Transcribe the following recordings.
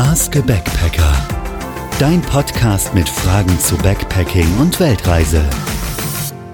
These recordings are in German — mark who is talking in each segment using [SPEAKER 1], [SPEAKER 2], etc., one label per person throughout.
[SPEAKER 1] Ask a Backpacker. Dein Podcast mit Fragen zu Backpacking und Weltreise.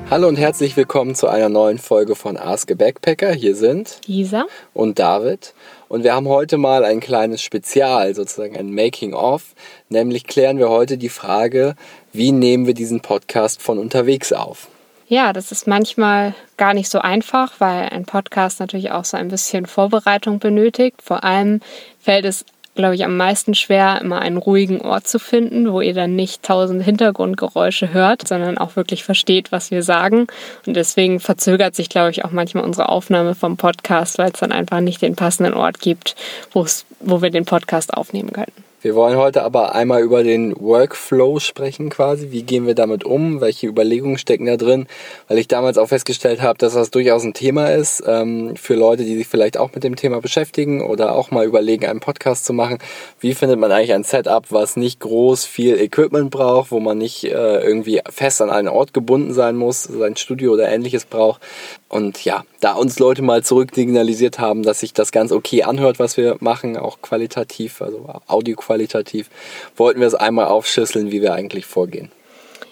[SPEAKER 2] Hallo und herzlich willkommen zu einer neuen Folge von Ask a Backpacker. Hier sind
[SPEAKER 3] Lisa
[SPEAKER 2] und David. Und wir haben heute mal ein kleines Spezial, sozusagen ein Making-of. Nämlich klären wir heute die Frage, wie nehmen wir diesen Podcast von unterwegs auf?
[SPEAKER 3] Ja, das ist manchmal gar nicht so einfach, weil ein Podcast natürlich auch so ein bisschen Vorbereitung benötigt. Vor allem fällt es, glaube ich, am meisten schwer, immer einen ruhigen Ort zu finden, wo ihr dann nicht tausend Hintergrundgeräusche hört, sondern auch wirklich versteht, was wir sagen. Und deswegen verzögert sich, glaube ich, auch manchmal unsere Aufnahme vom Podcast, weil es dann einfach nicht den passenden Ort gibt, wo wir den Podcast aufnehmen könnten.
[SPEAKER 2] Wir wollen heute aber einmal über den Workflow sprechen quasi. Wie gehen wir damit um? Welche Überlegungen stecken da drin? Weil ich damals auch festgestellt habe, dass das durchaus ein Thema ist ähm, für Leute, die sich vielleicht auch mit dem Thema beschäftigen oder auch mal überlegen, einen Podcast zu machen. Wie findet man eigentlich ein Setup, was nicht groß viel Equipment braucht, wo man nicht äh, irgendwie fest an einen Ort gebunden sein muss, sein Studio oder ähnliches braucht? Und ja, da uns Leute mal zurück signalisiert haben, dass sich das ganz okay anhört, was wir machen, auch qualitativ, also audioqualitativ, wollten wir es einmal aufschlüsseln, wie wir eigentlich vorgehen.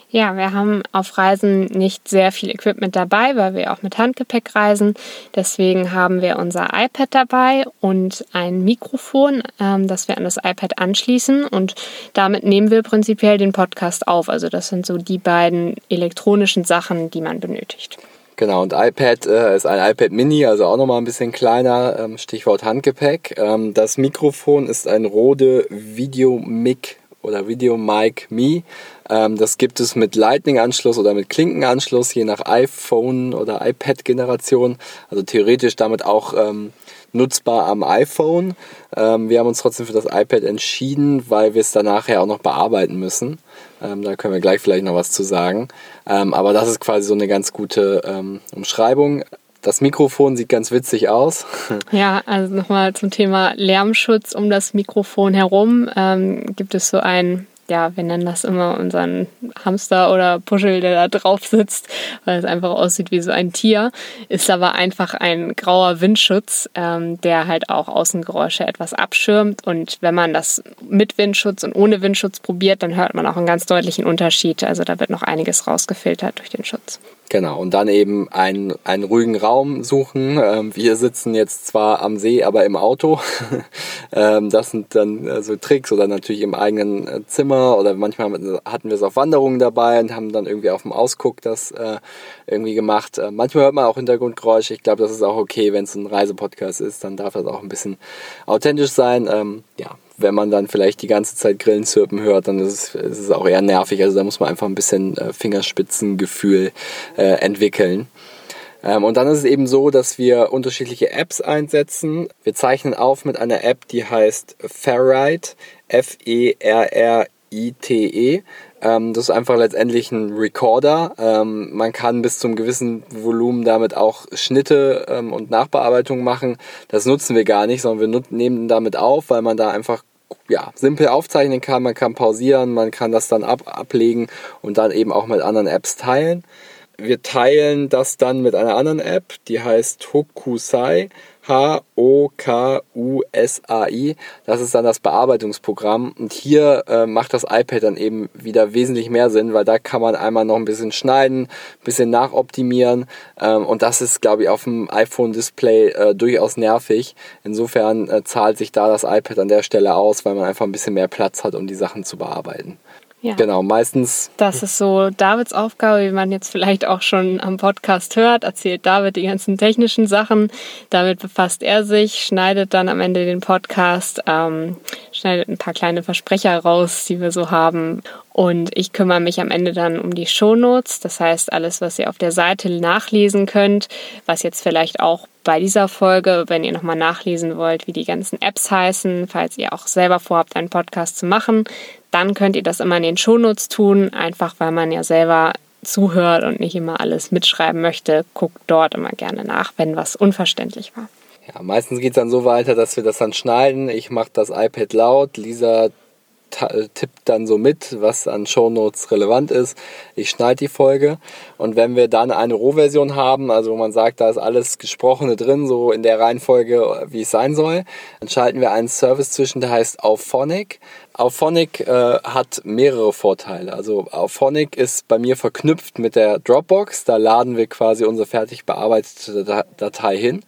[SPEAKER 3] Ja, wir haben auf Reisen nicht sehr viel Equipment dabei, weil wir auch mit Handgepäck reisen. Deswegen haben wir unser iPad dabei und ein Mikrofon, ähm, das wir an das iPad anschließen. Und damit nehmen wir prinzipiell den Podcast auf. Also das sind so die beiden elektronischen Sachen, die man benötigt.
[SPEAKER 2] Genau, und iPad äh, ist ein iPad Mini, also auch nochmal ein bisschen kleiner, ähm, Stichwort Handgepäck. Ähm, das Mikrofon ist ein Rode Video Mic oder Video Mic Me. Ähm, das gibt es mit Lightning-Anschluss oder mit Klinkenanschluss, je nach iPhone oder iPad-Generation. Also theoretisch damit auch ähm, nutzbar am iPhone. Ähm, wir haben uns trotzdem für das iPad entschieden, weil wir es danach ja auch noch bearbeiten müssen. Ähm, da können wir gleich vielleicht noch was zu sagen. Ähm, aber das ist quasi so eine ganz gute ähm, Umschreibung. Das Mikrofon sieht ganz witzig aus.
[SPEAKER 3] Ja, also nochmal zum Thema Lärmschutz um das Mikrofon herum ähm, gibt es so ein ja, wir nennen das immer unseren Hamster oder Puschel, der da drauf sitzt, weil es einfach aussieht wie so ein Tier, ist aber einfach ein grauer Windschutz, ähm, der halt auch Außengeräusche etwas abschirmt. Und wenn man das mit Windschutz und ohne Windschutz probiert, dann hört man auch einen ganz deutlichen Unterschied. Also da wird noch einiges rausgefiltert durch den Schutz.
[SPEAKER 2] Genau, und dann eben einen, einen ruhigen Raum suchen. Ähm, wir sitzen jetzt zwar am See, aber im Auto. ähm, das sind dann so Tricks oder natürlich im eigenen äh, Zimmer oder manchmal hatten wir es auf Wanderungen dabei und haben dann irgendwie auf dem Ausguck das äh, irgendwie gemacht. Äh, manchmal hört man auch Hintergrundgeräusche. Ich glaube, das ist auch okay, wenn es ein Reisepodcast ist, dann darf das auch ein bisschen authentisch sein. Ähm, ja, wenn man dann vielleicht die ganze Zeit Grillen zirpen hört, dann ist es, ist es auch eher nervig. Also da muss man einfach ein bisschen äh, Fingerspitzengefühl äh, entwickeln. Ähm, und dann ist es eben so, dass wir unterschiedliche Apps einsetzen. Wir zeichnen auf mit einer App, die heißt Ferrite, F-E-R-R-I-T-E. -E. Ähm, das ist einfach letztendlich ein Recorder. Ähm, man kann bis zum gewissen Volumen damit auch Schnitte ähm, und Nachbearbeitung machen. Das nutzen wir gar nicht, sondern wir nehmen damit auf, weil man da einfach ja, simpel aufzeichnen kann, man kann pausieren, man kann das dann ab, ablegen und dann eben auch mit anderen Apps teilen. Wir teilen das dann mit einer anderen App, die heißt Hokusai. H-O-K-U-S-A-I. Das ist dann das Bearbeitungsprogramm. Und hier äh, macht das iPad dann eben wieder wesentlich mehr Sinn, weil da kann man einmal noch ein bisschen schneiden, ein bisschen nachoptimieren. Ähm, und das ist, glaube ich, auf dem iPhone-Display äh, durchaus nervig. Insofern äh, zahlt sich da das iPad an der Stelle aus, weil man einfach ein bisschen mehr Platz hat, um die Sachen zu bearbeiten. Ja. Genau, meistens.
[SPEAKER 3] Das ist so Davids Aufgabe, wie man jetzt vielleicht auch schon am Podcast hört. Erzählt David die ganzen technischen Sachen. Damit befasst er sich, schneidet dann am Ende den Podcast, ähm, schneidet ein paar kleine Versprecher raus, die wir so haben. Und ich kümmere mich am Ende dann um die Shownotes. Das heißt, alles, was ihr auf der Seite nachlesen könnt, was jetzt vielleicht auch bei dieser Folge, wenn ihr nochmal nachlesen wollt, wie die ganzen Apps heißen, falls ihr auch selber vorhabt, einen Podcast zu machen, dann könnt ihr das immer in den Shownotes tun, einfach weil man ja selber zuhört und nicht immer alles mitschreiben möchte. Guckt dort immer gerne nach, wenn was unverständlich war.
[SPEAKER 2] Ja, meistens geht es dann so weiter, dass wir das dann schneiden. Ich mache das iPad laut, Lisa tippt dann so mit, was an Shownotes relevant ist. Ich schneide die Folge und wenn wir dann eine Rohversion haben, also wo man sagt, da ist alles Gesprochene drin, so in der Reihenfolge, wie es sein soll, dann schalten wir einen Service zwischen, der heißt Auphonic. Auphonic äh, hat mehrere Vorteile. Also Auphonic ist bei mir verknüpft mit der Dropbox. Da laden wir quasi unsere fertig bearbeitete Datei hin.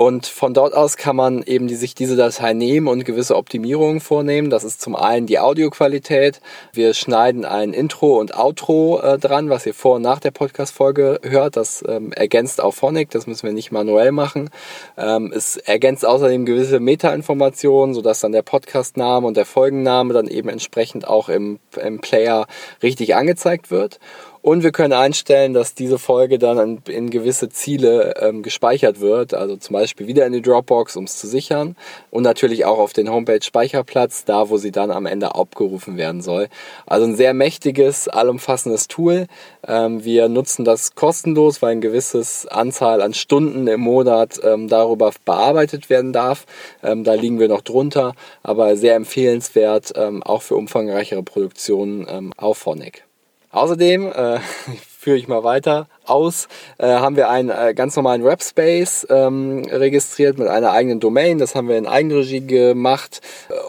[SPEAKER 2] Und von dort aus kann man eben die, sich diese Datei nehmen und gewisse Optimierungen vornehmen. Das ist zum einen die Audioqualität. Wir schneiden ein Intro und Outro äh, dran, was ihr vor und nach der Podcast-Folge hört. Das ähm, ergänzt auch Phonic, das müssen wir nicht manuell machen. Ähm, es ergänzt außerdem gewisse Meta-Informationen, sodass dann der Podcast-Name und der Folgenname dann eben entsprechend auch im, im Player richtig angezeigt wird. Und wir können einstellen, dass diese Folge dann in, gewisse Ziele ähm, gespeichert wird, also zum Beispiel wieder in die Dropbox, um es zu sichern. Und natürlich auch auf den Homepage-Speicherplatz, da wo sie dann am Ende abgerufen werden soll. Also ein sehr mächtiges, allumfassendes Tool. Ähm, wir nutzen das kostenlos, weil ein gewisses Anzahl an Stunden im Monat ähm, darüber bearbeitet werden darf. Ähm, da liegen wir noch drunter, aber sehr empfehlenswert, ähm, auch für umfangreichere Produktionen ähm, auf Phonic. Außerdem, äh, führe ich mal weiter, aus, äh, haben wir einen äh, ganz normalen Webspace ähm, registriert mit einer eigenen Domain. Das haben wir in Eigenregie gemacht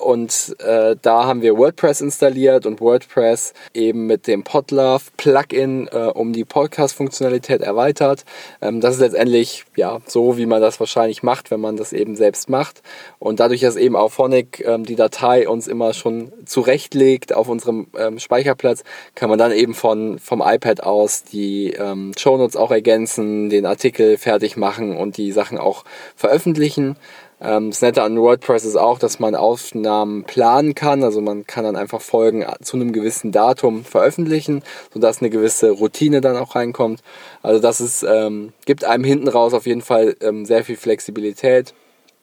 [SPEAKER 2] und äh, da haben wir WordPress installiert und WordPress eben mit dem Podlove Plugin äh, um die Podcast-Funktionalität erweitert. Ähm, das ist letztendlich ja so, wie man das wahrscheinlich macht, wenn man das eben selbst macht. Und dadurch, dass eben auch Phonic ähm, die Datei uns immer schon zurechtlegt auf unserem ähm, Speicherplatz, kann man dann eben von, vom iPad aus die ähm, Show Shownotes auch ergänzen, den Artikel fertig machen und die Sachen auch veröffentlichen. Ähm, das Nette an WordPress ist auch, dass man Aufnahmen planen kann. Also man kann dann einfach Folgen zu einem gewissen Datum veröffentlichen, sodass eine gewisse Routine dann auch reinkommt. Also das ist, ähm, gibt einem hinten raus auf jeden Fall ähm, sehr viel Flexibilität.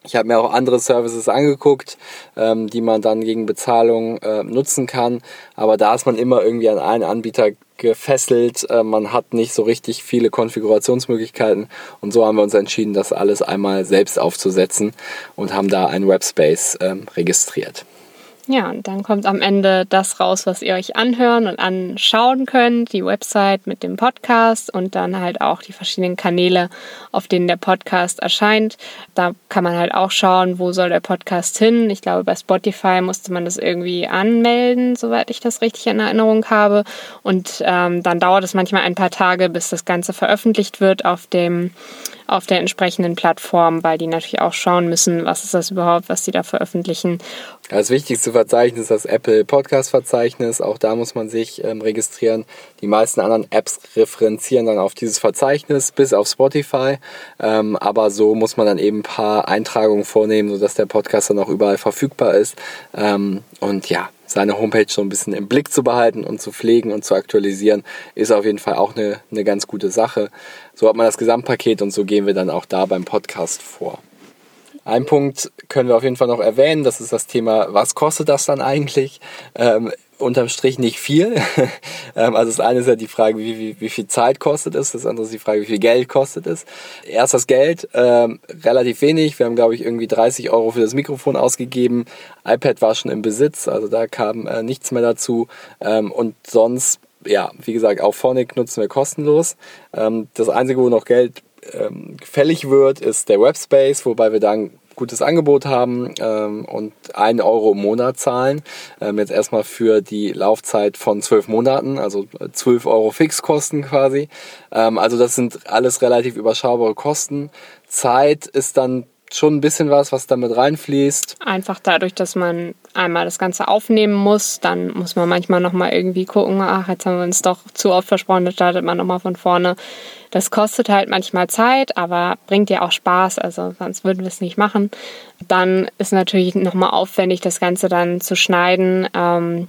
[SPEAKER 2] Ich habe mir auch andere Services angeguckt, ähm, die man dann gegen Bezahlung äh, nutzen kann. Aber da ist man immer irgendwie an einen Anbieter gefesselt. Äh, man hat nicht so richtig viele Konfigurationsmöglichkeiten. Und so haben wir uns entschieden, das alles einmal selbst aufzusetzen und haben da einen Webspace ähm, registriert.
[SPEAKER 3] Ja, und dann kommt am Ende das raus, was ihr euch anhören und anschauen könnt, die Website mit dem Podcast und dann halt auch die verschiedenen Kanäle, auf denen der Podcast erscheint. Da kann man halt auch schauen, wo soll der Podcast hin. Ich glaube, bei Spotify musste man das irgendwie anmelden, soweit ich das richtig in Erinnerung habe. Und ähm, dann dauert es manchmal ein paar Tage, bis das Ganze veröffentlicht wird auf dem auf der entsprechenden Plattform, weil die natürlich auch schauen müssen, was ist das überhaupt, was sie da veröffentlichen.
[SPEAKER 2] Das wichtigste Verzeichnis ist das Apple Podcast Verzeichnis. Auch da muss man sich ähm, registrieren. Die meisten anderen Apps referenzieren dann auf dieses Verzeichnis bis auf Spotify. Ähm, aber so muss man dann eben ein paar Eintragungen vornehmen, sodass der Podcast dann auch überall verfügbar ist. Ähm, und ja, seine Homepage so ein bisschen im Blick zu behalten und zu pflegen und zu aktualisieren, ist auf jeden Fall auch eine, eine ganz gute Sache. So hat man das Gesamtpaket und so gehen wir dann auch da beim Podcast vor. Ein Punkt können wir auf jeden Fall noch erwähnen, das ist das Thema, was kostet das dann eigentlich? Ähm, unterm Strich nicht viel. Ähm, also das eine ist ja die Frage, wie, wie, wie viel Zeit kostet es, das andere ist die Frage, wie viel Geld kostet es. Erst das Geld, ähm, relativ wenig. Wir haben, glaube ich, irgendwie 30 Euro für das Mikrofon ausgegeben. iPad war schon im Besitz, also da kam äh, nichts mehr dazu. Ähm, und sonst, ja, wie gesagt, auch Phonic nutzen wir kostenlos. Ähm, das Einzige, wo noch Geld ähm, fällig wird, ist der Webspace, wobei wir dann gutes Angebot haben ähm, und 1 Euro im Monat zahlen. Ähm, jetzt erstmal für die Laufzeit von zwölf Monaten, also 12 Euro Fixkosten quasi. Ähm, also das sind alles relativ überschaubare Kosten. Zeit ist dann schon ein bisschen was, was damit reinfließt.
[SPEAKER 3] Einfach dadurch, dass man einmal das Ganze aufnehmen muss, dann muss man manchmal nochmal irgendwie gucken, ach, jetzt haben wir uns doch zu oft versprochen, dann startet man nochmal von vorne. Das kostet halt manchmal Zeit, aber bringt ja auch Spaß, also sonst würden wir es nicht machen. Dann ist natürlich nochmal aufwendig, das Ganze dann zu schneiden ähm,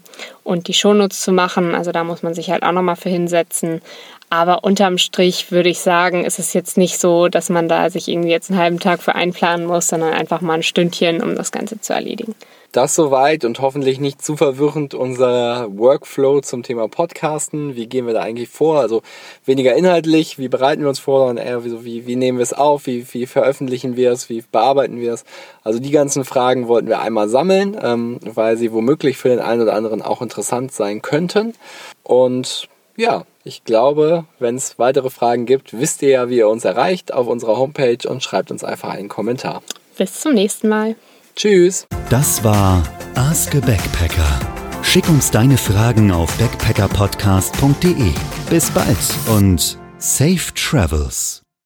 [SPEAKER 3] und die Shownotes zu machen. Also da muss man sich halt auch nochmal für hinsetzen. Aber unterm Strich würde ich sagen, ist es jetzt nicht so, dass man da sich irgendwie jetzt einen halben Tag für einplanen muss, sondern einfach mal ein Stündchen, um das Ganze zu erledigen.
[SPEAKER 2] Das soweit und hoffentlich nicht zu verwirrend unser Workflow zum Thema Podcasten. Wie gehen wir da eigentlich vor? Also weniger inhaltlich, wie bereiten wir uns vor, sondern eher wie, wie, wie nehmen wir es auf, wie, wie veröffentlichen wir es, wie bearbeiten wir es. Also die ganzen Fragen wollten wir einmal sammeln, ähm, weil sie womöglich für den einen oder anderen auch interessant sein könnten. Und ja, ich glaube, wenn es weitere Fragen gibt, wisst ihr ja, wie ihr uns erreicht auf unserer Homepage und schreibt uns einfach einen Kommentar.
[SPEAKER 3] Bis zum nächsten Mal.
[SPEAKER 2] Tschüss.
[SPEAKER 1] Das war Ask a Backpacker. Schick uns deine Fragen auf backpackerpodcast.de. Bis bald und safe travels.